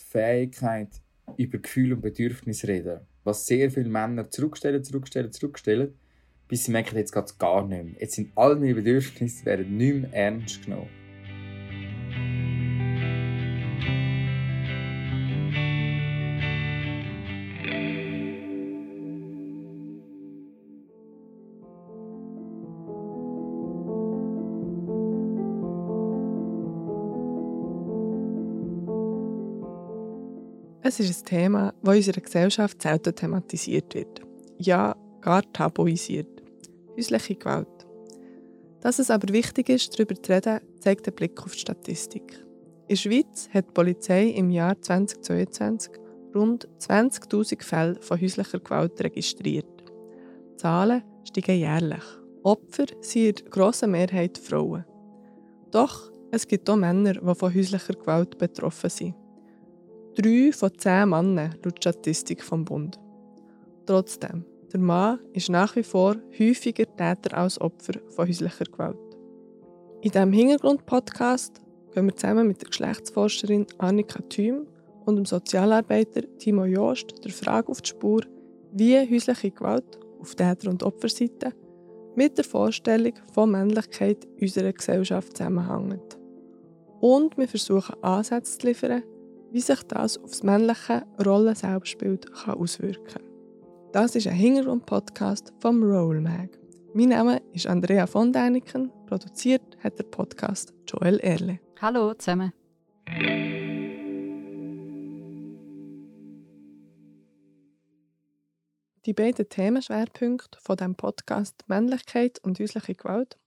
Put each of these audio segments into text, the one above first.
die Fähigkeit, über Gefühle und Bedürfnisse reden. Was sehr viele Männer zurückstellen, zurückstellen, zurückstellen, bis sie merken, jetzt geht es gar nicht mehr. Jetzt sind all meine Bedürfnisse werden nicht mehr ernst genommen. Es ist ein Thema, das in unserer Gesellschaft selten thematisiert wird. Ja, gar tabuisiert. Häusliche Gewalt. Dass es aber wichtig ist, darüber zu reden, zeigt der Blick auf die Statistik. In der Schweiz hat die Polizei im Jahr 2022 rund 20.000 Fälle von häuslicher Gewalt registriert. Die Zahlen steigen jährlich. Opfer sind in grosser Mehrheit Frauen. Doch es gibt auch Männer, die von häuslicher Gewalt betroffen sind. Drei von zehn Männern laut Statistik vom Bund. Trotzdem, der Mann ist nach wie vor häufiger Täter als Opfer von häuslicher Gewalt. In diesem Hintergrund-Podcast gehen wir zusammen mit der Geschlechtsforscherin Annika Thüm und dem Sozialarbeiter Timo Joost der Frage auf die Spur, wie häusliche Gewalt auf Täter- und Opferseite mit der Vorstellung von Männlichkeit in unserer Gesellschaft zusammenhängt. Und wir versuchen Ansätze zu liefern, wie sich das auf das männliche Rollen-Selbstbild auswirken kann. Das ist ein Hintergrund-Podcast vom Roll Mag. Mein Name ist Andrea von Däniken, produziert hat der Podcast Joel Erle. Hallo zusammen. Die beiden Themenschwerpunkte von dem Podcast Männlichkeit und häusliche Gewalt,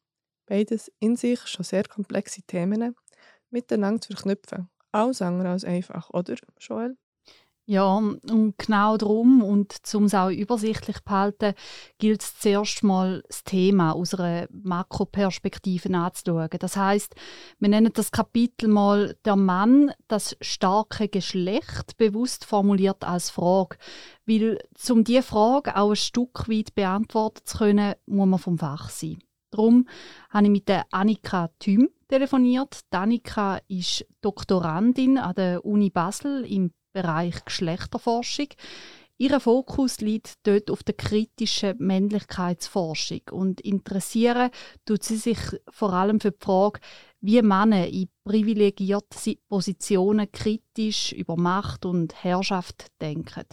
beides in sich schon sehr komplexe Themen, miteinander zu verknüpfen alles andere als einfach, oder, Joel? Ja, und genau darum und um es auch übersichtlich zu behalten, gilt es zuerst mal das Thema aus einer Makroperspektive anzuschauen. Das heißt, wir nennen das Kapitel mal «Der Mann, das starke Geschlecht» bewusst formuliert als Frage. Weil, um diese Frage auch ein Stück weit beantworten zu können, muss man vom Fach sein. Darum habe ich mit der Annika Thüm telefoniert. Danica ist Doktorandin an der Uni Basel im Bereich Geschlechterforschung. Ihr Fokus liegt dort auf der kritischen Männlichkeitsforschung und interessieren tut sie sich vor allem für die Frage, wie Männer in privilegierten Positionen kritisch über Macht und Herrschaft denken.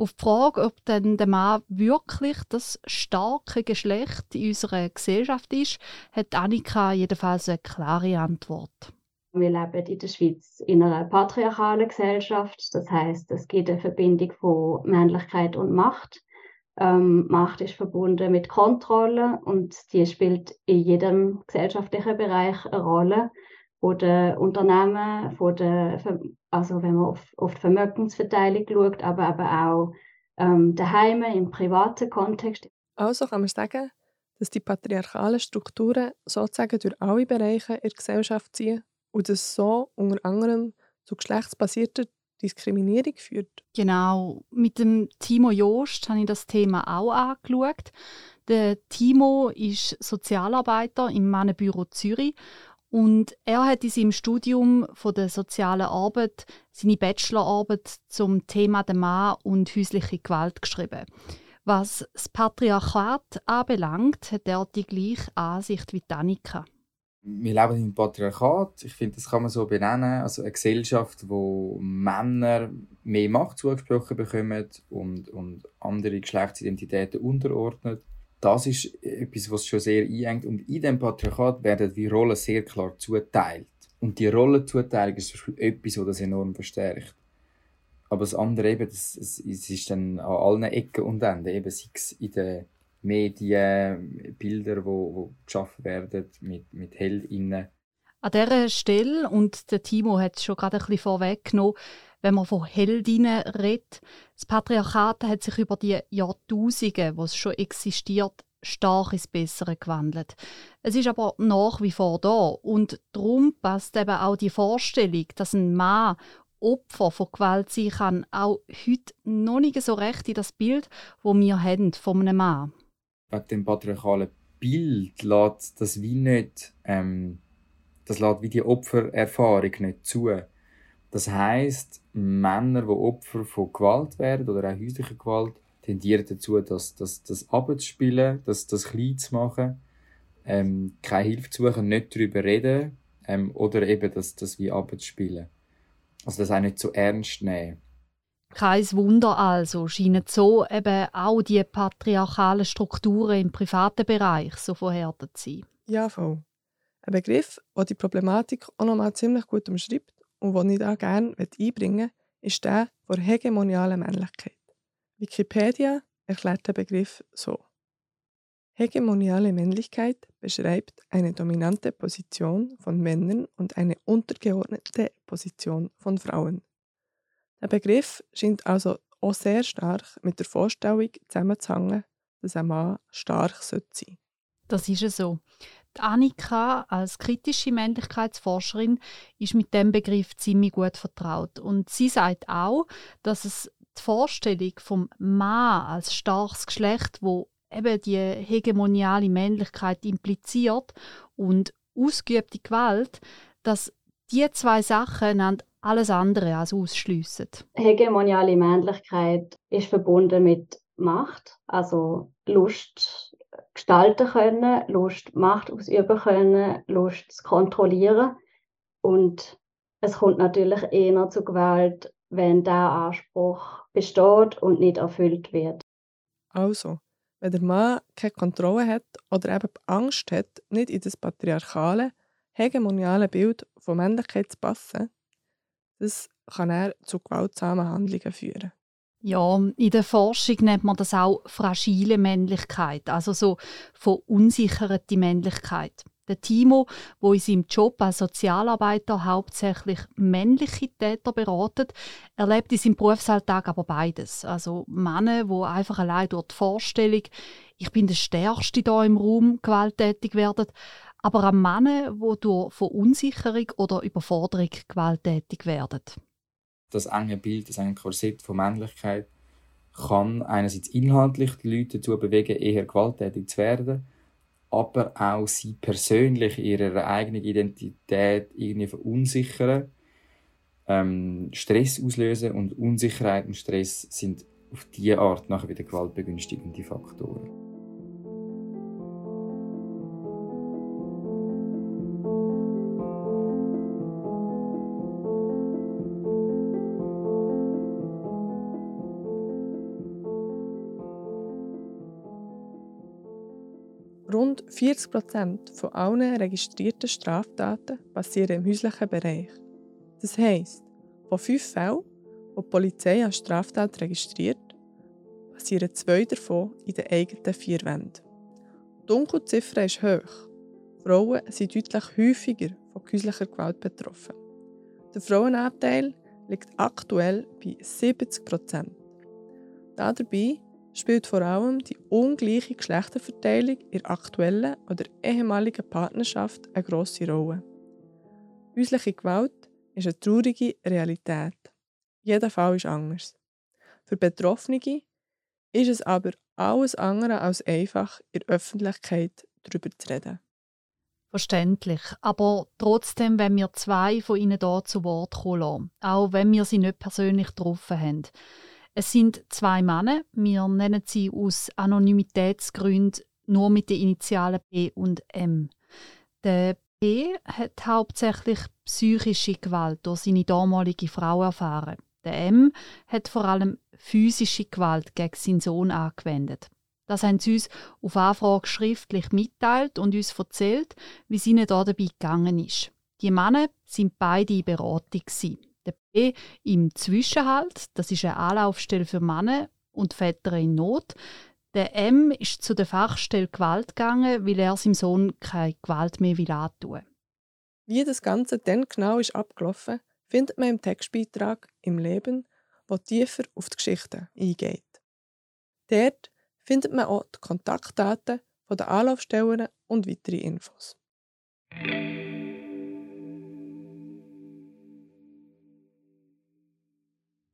Auf die Frage, ob denn der Mann wirklich das starke Geschlecht in unserer Gesellschaft ist, hat Annika jedenfalls eine klare Antwort. Wir leben in der Schweiz in einer patriarchalen Gesellschaft. Das heißt, es gibt eine Verbindung von Männlichkeit und Macht. Ähm, Macht ist verbunden mit Kontrolle und die spielt in jedem gesellschaftlichen Bereich eine Rolle von den Unternehmen, von den, also wenn man auf, auf die Vermögensverteilung schaut, aber, aber auch ähm, daheim im privaten Kontext. Also kann man sagen, dass die patriarchalen Strukturen sozusagen durch alle Bereiche in der Gesellschaft ziehen und das so unter anderem zu geschlechtsbasierter Diskriminierung führt. Genau. Mit dem Timo Joost habe ich das Thema auch angeschaut. Der Timo ist Sozialarbeiter im Mannenbüro Zürich und er hat in seinem Studium von der sozialen Arbeit seine Bachelorarbeit zum Thema der Mann und häusliche Gewalt geschrieben. Was das Patriarchat anbelangt, hat er die gleiche Ansicht wie Danica. Wir leben im Patriarchat. Ich finde, das kann man so benennen. Also eine Gesellschaft, wo Männer mehr Macht zugesprochen bekommen und, und andere Geschlechtsidentitäten unterordnet das ist etwas, was schon sehr einengt. Und in diesem Patriarchat werden die Rollen sehr klar zuteilt. Und die Rollenzuteilung ist etwas, das das enorm verstärkt. Aber das andere eben, das, das, das ist dann an allen Ecken und Enden, eben sei es in den Medien, Bilder, wo, wo geschaffen werden mit, mit Heldinnen. An dieser Stelle, und der Timo hat es schon gerade ein bisschen vorweggenommen, wenn man von Heldinnen redet. Das Patriarchat hat sich über die Jahrtausende, wo es schon existiert, stark ins Bessere gewandelt. Es ist aber nach wie vor da und darum passt eben auch die Vorstellung, dass ein Mann Opfer von Gewalt sein kann, auch heute noch nicht so recht in das Bild, wo wir haben von einem Mann. Wegen dem patriarchalen Bild lässt das wie nicht, ähm, das lässt wie die Opfererfahrung nicht zu. Das heißt, Männer, die Opfer von Gewalt werden oder auch häuslicher Gewalt, tendieren dazu, das, das, das abzuspielen, das, das klein zu machen, ähm, keine Hilfe zu suchen, nicht darüber reden ähm, oder eben das, das wie abzuspielen. Also das auch nicht so ernst nehmen. Kein Wunder also, scheinen so eben auch die patriarchalen Strukturen im privaten Bereich so verhärtet zu sein. Ja, voll. Ein Begriff, der die Problematik auch noch mal ziemlich gut umschreibt und den ich da gerne einbringen möchte, ist der der hegemonialen Männlichkeit. Wikipedia erklärt den Begriff so. Hegemoniale Männlichkeit beschreibt eine dominante Position von Männern und eine untergeordnete Position von Frauen. Der Begriff scheint also auch sehr stark mit der Vorstellung zusammenzuhängen, dass ein Mann stark sein sollte. Das ist es so. Annika als kritische Männlichkeitsforscherin ist mit dem Begriff ziemlich gut vertraut und sie sagt auch, dass es die Vorstellung vom Mann als starkes Geschlecht, wo eben die hegemoniale Männlichkeit impliziert und ausgeübte Gewalt, dass die zwei Sachen alles andere als ausschliessen. Hegemoniale Männlichkeit ist verbunden mit Macht, also Lust gestalten können, Lust Macht ausüben können, Lust zu kontrollieren. Und es kommt natürlich eher zu Gewalt, wenn der Anspruch besteht und nicht erfüllt wird. Also, wenn der Mann keine Kontrolle hat oder eben Angst hat, nicht in das patriarchale, hegemoniale Bild von Männlichkeit zu passen, das kann er zu gewaltsamen Handlungen führen. Ja, in der Forschung nennt man das auch fragile Männlichkeit, also so verunsicherte Männlichkeit. Der Timo, wo in seinem Job als Sozialarbeiter hauptsächlich männliche Täter beratet, erlebt in seinem Berufsalltag aber beides. Also Männer, wo einfach allein durch die Vorstellung, ich bin der Stärkste da im Raum, gewalttätig werden, aber auch Männer, die durch Verunsicherung oder Überforderung gewalttätig werden. Das enge Bild, das enge Korsett von Männlichkeit kann einerseits inhaltlich die Leute dazu bewegen, eher gewalttätig zu werden, aber auch sie persönlich ihrer eigenen Identität irgendwie verunsichern, ähm, Stress auslösen und Unsicherheit und Stress sind auf diese Art nachher wieder gewaltbegünstigende Faktoren. 40 Prozent von allen registrierten Straftaten passieren im häuslichen Bereich. Das heisst, von fünf Fällen, die die Polizei als Straftat registriert, passieren zwei davon in den eigenen vier Wänden. Die Dunkelziffer ist hoch. Frauen sind deutlich häufiger von häuslicher Gewalt betroffen. Der Frauenanteil liegt aktuell bei 70 Prozent. Dabei spielt vor allem die ungleiche Geschlechterverteilung in aktuellen oder ehemaligen Partnerschaft eine grosse Rolle. Häusliche Gewalt ist eine traurige Realität. Jeder Fall ist anders. Für Betroffene ist es aber alles andere als einfach, in der Öffentlichkeit darüber zu reden. Verständlich. Aber trotzdem, wenn wir zwei von ihnen hier zu Wort kommen auch wenn wir sie nicht persönlich getroffen haben. Es sind zwei Männer. Wir nennen sie aus Anonymitätsgründen nur mit den Initialen P und M. Der P hat hauptsächlich psychische Gewalt durch seine damalige Frau erfahren. Der M hat vor allem physische Gewalt gegen seinen Sohn angewendet. Das haben sie uns auf Anfrage schriftlich mitteilt und uns erzählt, wie es ihnen da dabei gegangen ist. Die Männer sind beide in Beratung. Der B im Zwischenhalt, das ist eine Anlaufstelle für Männer und Väter in Not. Der M ist zu der Fachstelle Gewalt gegangen, weil er seinem Sohn keine Gewalt mehr will antun. Wie das Ganze dann genau ist abgelaufen, findet man im Textbeitrag im Leben, wo tiefer auf die Geschichte eingeht. Dort findet man auch die Kontaktdaten der Anlaufstellen und weitere Infos.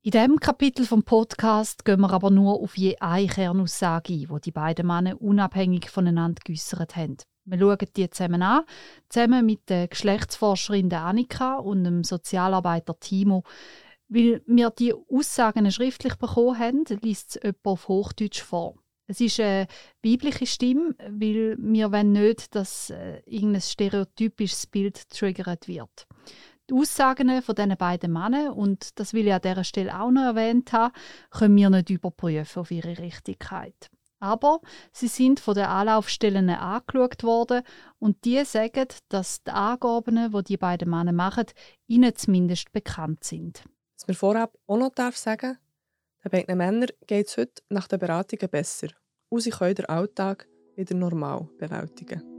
In diesem Kapitel vom Podcast gehen wir aber nur auf je eine Kernaussage ein, die die beiden Männer unabhängig voneinander geäussert haben. Wir schauen die zusammen an, zusammen mit der Geschlechtsforscherin Annika und dem Sozialarbeiter Timo. Weil wir die Aussagen schriftlich bekommen haben, liest es jemand auf Hochdeutsch vor. Es ist eine weibliche Stimme, weil wir wollen nicht, dass äh, irgendein stereotypisches Bild triggert wird. Die Aussagen von diesen beiden Männern, und das will ich an dieser Stelle auch noch erwähnt haben, können wir nicht überprüfen auf ihre Richtigkeit. Aber sie sind von den Anlaufstellen angeschaut worden und die sagen, dass die Angaben, die die beiden Männer machen, ihnen zumindest bekannt sind. Was mir vorab auch noch darf sagen den beiden Männern geht es heute nach den Beratungen besser und sie können den Alltag wieder normal bewältigen.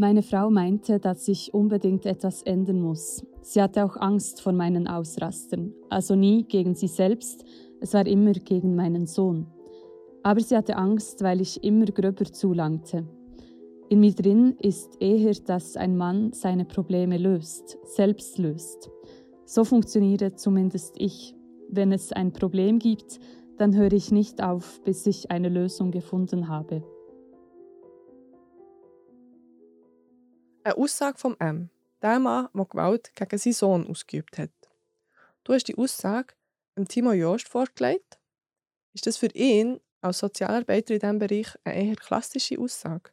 Meine Frau meinte, dass ich unbedingt etwas ändern muss. Sie hatte auch Angst vor meinen Ausrastern, also nie gegen sie selbst, es war immer gegen meinen Sohn. Aber sie hatte Angst, weil ich immer gröber zulangte. In mir drin ist eher, dass ein Mann seine Probleme löst, selbst löst. So funktioniere zumindest ich. Wenn es ein Problem gibt, dann höre ich nicht auf, bis ich eine Lösung gefunden habe. Eine Aussage vom M. Der Mann, der Gewalt gegen seinen Sohn ausgeübt hat. Du hast die Aussage dem Timo Jost vorgelegt. Ist das für ihn als Sozialarbeiter in diesem Bereich eine eher klassische Aussage?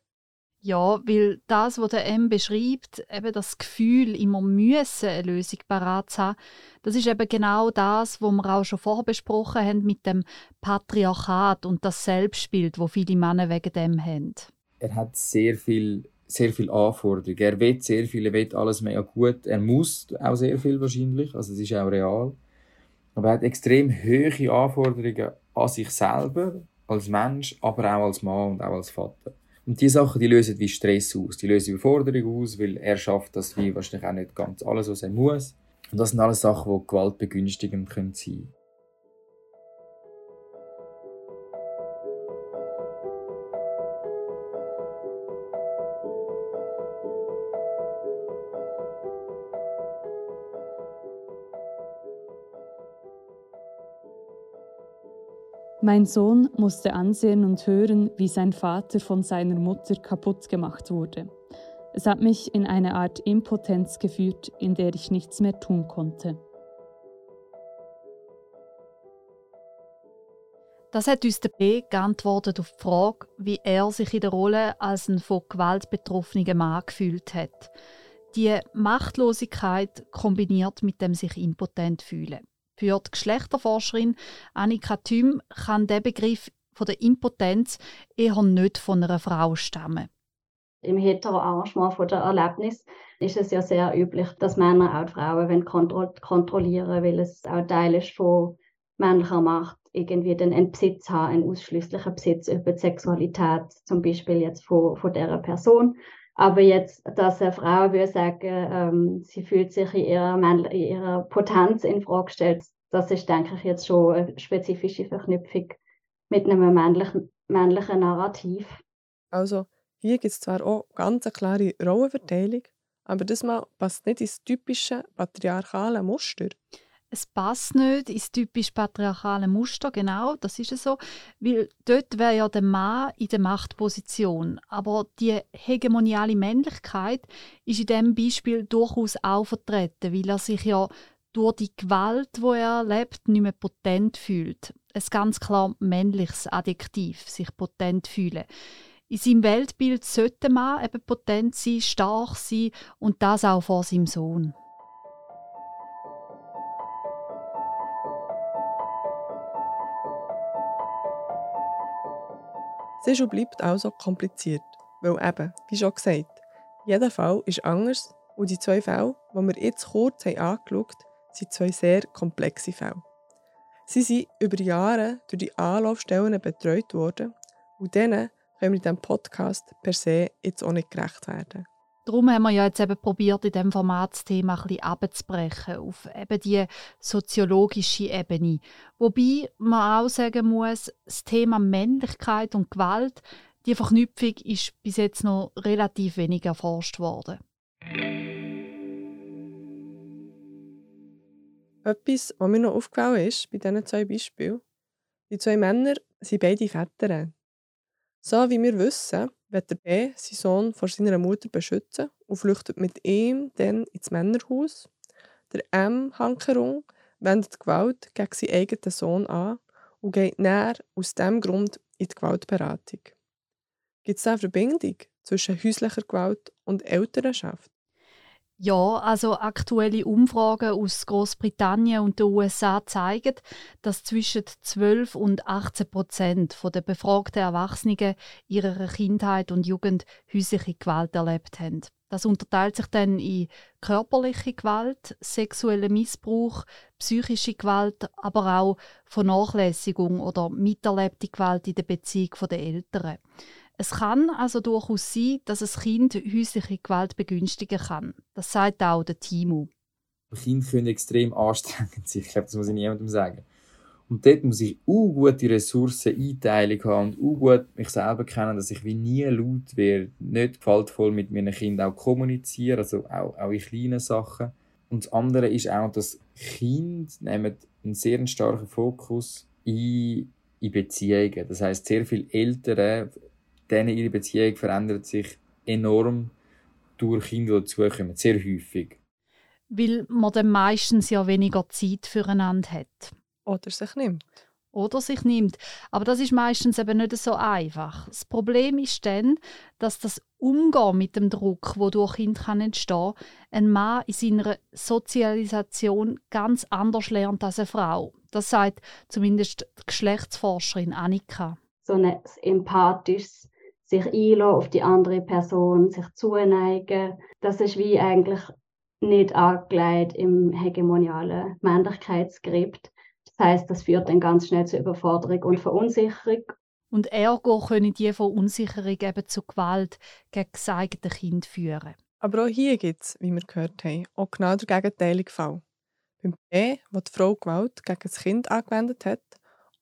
Ja, weil das, was der M beschreibt, eben das Gefühl, immer müssen eine Lösung parat zu haben, das ist eben genau das, was wir auch schon vorher besprochen haben mit dem Patriarchat und das Selbstbild, wo viele Männer wegen dem haben. Er hat sehr viel sehr viele Anforderungen. Er will sehr viel, er will alles mega gut. Er muss auch sehr viel wahrscheinlich, also es ist auch real. Aber er hat extrem hohe Anforderungen an sich selber, als Mensch, aber auch als Mann und auch als Vater. Und diese Sachen, die lösen wie Stress aus, die lösen Überforderung aus, weil er schafft das wie wahrscheinlich auch nicht ganz alles, was er muss. Und das sind alles Sachen, die gewaltbegünstigend sein können. Mein Sohn musste ansehen und hören, wie sein Vater von seiner Mutter kaputt gemacht wurde. Es hat mich in eine Art Impotenz geführt, in der ich nichts mehr tun konnte. Das hat uns der B geantwortet auf die Frage, wie er sich in der Rolle als ein von Gewalt betroffener Mann gefühlt hat. Die Machtlosigkeit kombiniert mit dem sich impotent fühlen. Für die Geschlechterforscherin Annika Thüm kann der Begriff von der Impotenz eher nicht von einer Frau stammen. Im Hetero-Arrangement der Erlebnis ist es ja sehr üblich, dass Männer auch die Frauen kontro kontrollieren weil es auch Teil ist von männlicher Macht, irgendwie den einen Besitz haben, einen ausschließlichen Besitz über die Sexualität, zum Beispiel jetzt von, von dieser Person. Aber jetzt, dass eine Frau würde sagen, ähm, sie fühlt sich in ihrer, ihrer Potenz in Frage gestellt, das ist, denke ich, jetzt schon eine spezifische Verknüpfung mit einem männlichen, männlichen Narrativ. Also, hier gibt es zwar auch ganz eine klare Rollenverteilung, aber das mal passt nicht ins typische patriarchale Muster es passt nicht ins typisch patriarchale Muster, genau, das ist es so, weil dort wäre ja der Mann in der Machtposition, aber die hegemoniale Männlichkeit ist in diesem Beispiel durchaus auch vertreten, weil er sich ja durch die Gewalt, wo er erlebt, nicht mehr potent fühlt. Ein ganz klar männliches Adjektiv, sich potent fühlen. In seinem Weltbild sollte Mann eben potent sein, stark sein und das auch vor seinem Sohn. Es ist und bleibt also kompliziert, weil eben, wie schon gesagt, jeder Fall ist anders und die zwei Fälle, die wir jetzt kurz haben angeschaut haben, sind zwei sehr komplexe Fälle. Sie sind über Jahre durch die Anlaufstellen betreut worden und denen können wir in diesem Podcast per se jetzt auch nicht gerecht werden. Darum haben wir ja jetzt eben probiert, in diesem Format das Thema ein bisschen abzubrechen auf eben die soziologische Ebene. Wobei man auch sagen muss, das Thema Männlichkeit und Gewalt, die Verknüpfung ist bis jetzt noch relativ wenig erforscht worden. Etwas, was mir noch aufgefallen ist bei diesen zwei Beispielen, die zwei Männer sind beide Väter. So wie wir wissen, wird der B seinen Sohn vor seiner Mutter beschützen und flüchtet mit ihm dann ins Männerhaus. Der M. Hankerung wendet Gewalt gegen seinen eigenen Sohn an und geht näher aus diesem Grund in die Gewaltberatung. Gibt es eine Verbindung zwischen häuslicher Gewalt und Elternschaft? Ja, also aktuelle Umfragen aus Großbritannien und den USA zeigen, dass zwischen 12 und 18 Prozent der befragten Erwachsenen ihrer Kindheit und Jugend häusliche Gewalt erlebt haben. Das unterteilt sich dann in körperliche Gewalt, sexuellen Missbrauch, psychische Gewalt, aber auch Vernachlässigung oder miterlebte Gewalt in der Beziehung der Eltern. Es kann also durchaus sein, dass ein Kind häusliche Gewalt begünstigen kann. Das sagt auch der Timo. Kinder können extrem anstrengend sein. Ich glaube, das muss ich niemandem sagen. Und dort muss ich auch gute Ressourceneinteilung haben und auch gut mich selber kennen, dass ich wie nie laut werde, nicht gewaltvoll mit meinen Kindern auch kommuniziere, also auch, auch in kleinen Sachen. Und das andere ist auch, dass Kinder nehmen einen sehr starken Fokus in, in Beziehungen. Das heißt, sehr viele Eltern denen ihre Beziehung verändert sich enorm durch Kinder, die dazukommen, sehr häufig. Weil man dann meistens ja weniger Zeit füreinander hat. Oder sich nimmt. Oder sich nimmt. Aber das ist meistens eben nicht so einfach. Das Problem ist dann, dass das Umgehen mit dem Druck, wo durch Kind kann entstehen, ein Mann in seiner Sozialisation ganz anders lernt als eine Frau. Das sagt zumindest die Geschlechtsforscherin Annika. So ein empathisches sich einlassen auf die andere Person, sich zuneigen. Das ist wie eigentlich nicht angelegt im hegemonialen Männlichkeitsskript. Das heißt, das führt dann ganz schnell zu Überforderung und Verunsicherung. Und ergo können die Verunsicherung eben zu Gewalt gegen das eigene Kind führen. Aber auch hier gibt es, wie wir gehört haben, auch genau der gegenteilige Fall. Beim B, wo die Frau Gewalt gegen das Kind angewendet hat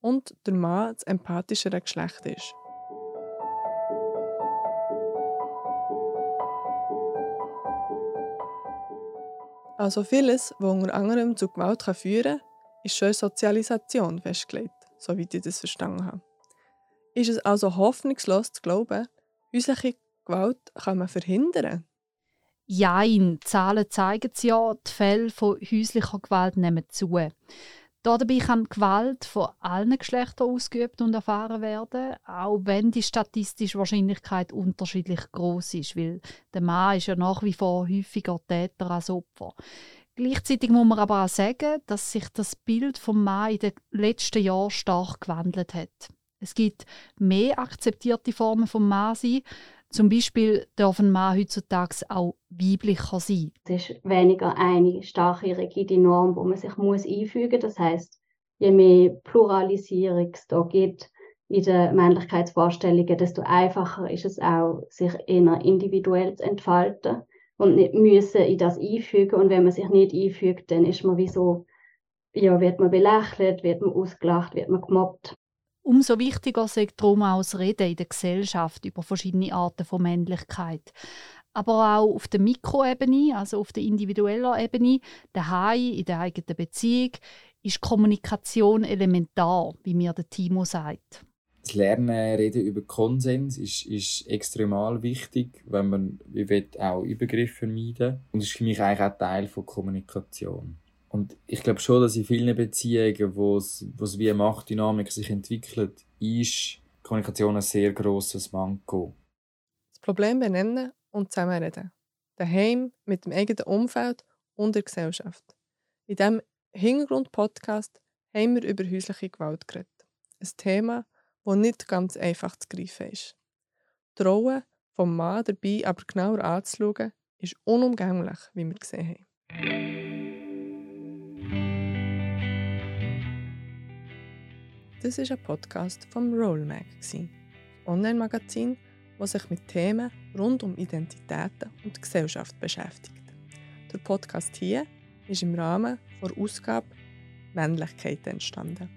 und der Mann das empathischere Geschlecht ist. Also vieles, was unter anderem zu Gewalt führen kann, ist schon in Sozialisation festgelegt, soweit ich das verstanden habe. Ist es also hoffnungslos zu glauben, häusliche Gewalt kann man verhindern? Jein, die Zahlen zeigen es ja, die Fälle von häuslicher Gewalt nehmen zu. Dabei kann Gewalt von allen Geschlechtern ausgeübt und erfahren werden, auch wenn die statistische Wahrscheinlichkeit unterschiedlich groß ist, weil der Mann ist ja nach wie vor häufiger Täter als Opfer. Gleichzeitig muss man aber auch sagen, dass sich das Bild vom Mann in den letzten Jahren stark gewandelt hat. Es gibt mehr akzeptierte Formen vom Mann sein, zum Beispiel darf ein Mann heutzutage auch weiblicher sein. Es ist weniger eine starke, rigide Norm, wo man sich muss einfügen muss. Das heißt, je mehr Pluralisierung es da gibt in den Männlichkeitsvorstellungen, desto einfacher ist es auch, sich eher individuell zu entfalten und nicht müssen in das einfügen. Und wenn man sich nicht einfügt, dann ist man wie so, ja, wird man belächelt, wird man ausgelacht, wird man gemobbt. Umso wichtiger ist darum auch das Reden in der Gesellschaft über verschiedene Arten von Männlichkeit. Aber auch auf der Mikroebene, also auf der individuellen Ebene, daheim, in der eigenen Beziehung, ist Kommunikation elementar, wie mir der Timo sagt. Das Lernen, Reden über Konsens ist, ist extrem wichtig, wenn man will, auch Übergriffe vermeiden Und ist für mich eigentlich auch Teil von Kommunikation. Und ich glaube schon, dass in vielen Beziehungen, wo es, wo es wie eine Machtdynamik sich entwickelt, ist Kommunikation ein sehr grosses Manko. Das Problem benennen und zusammenreden. Daheim, mit dem eigenen Umfeld und der Gesellschaft. In diesem Hintergrund-Podcast haben wir über häusliche Gewalt geredet. Ein Thema, das nicht ganz einfach zu greifen ist. Die Rolle vom Mann dabei aber genauer anzuschauen, ist unumgänglich, wie wir gesehen haben. Das ist ein Podcast vom Rollmag, Online-Magazin, das sich mit Themen rund um Identitäten und Gesellschaft beschäftigt. Der Podcast hier ist im Rahmen der Ausgabe Männlichkeit entstanden.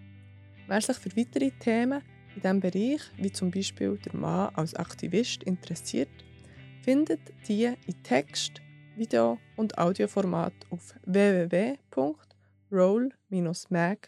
Wer sich für weitere Themen in diesem Bereich, wie zum Beispiel der Mann als Aktivist, interessiert, findet die in Text, Video und Audioformat auf www.rollmag.ch. roll-mag.ch.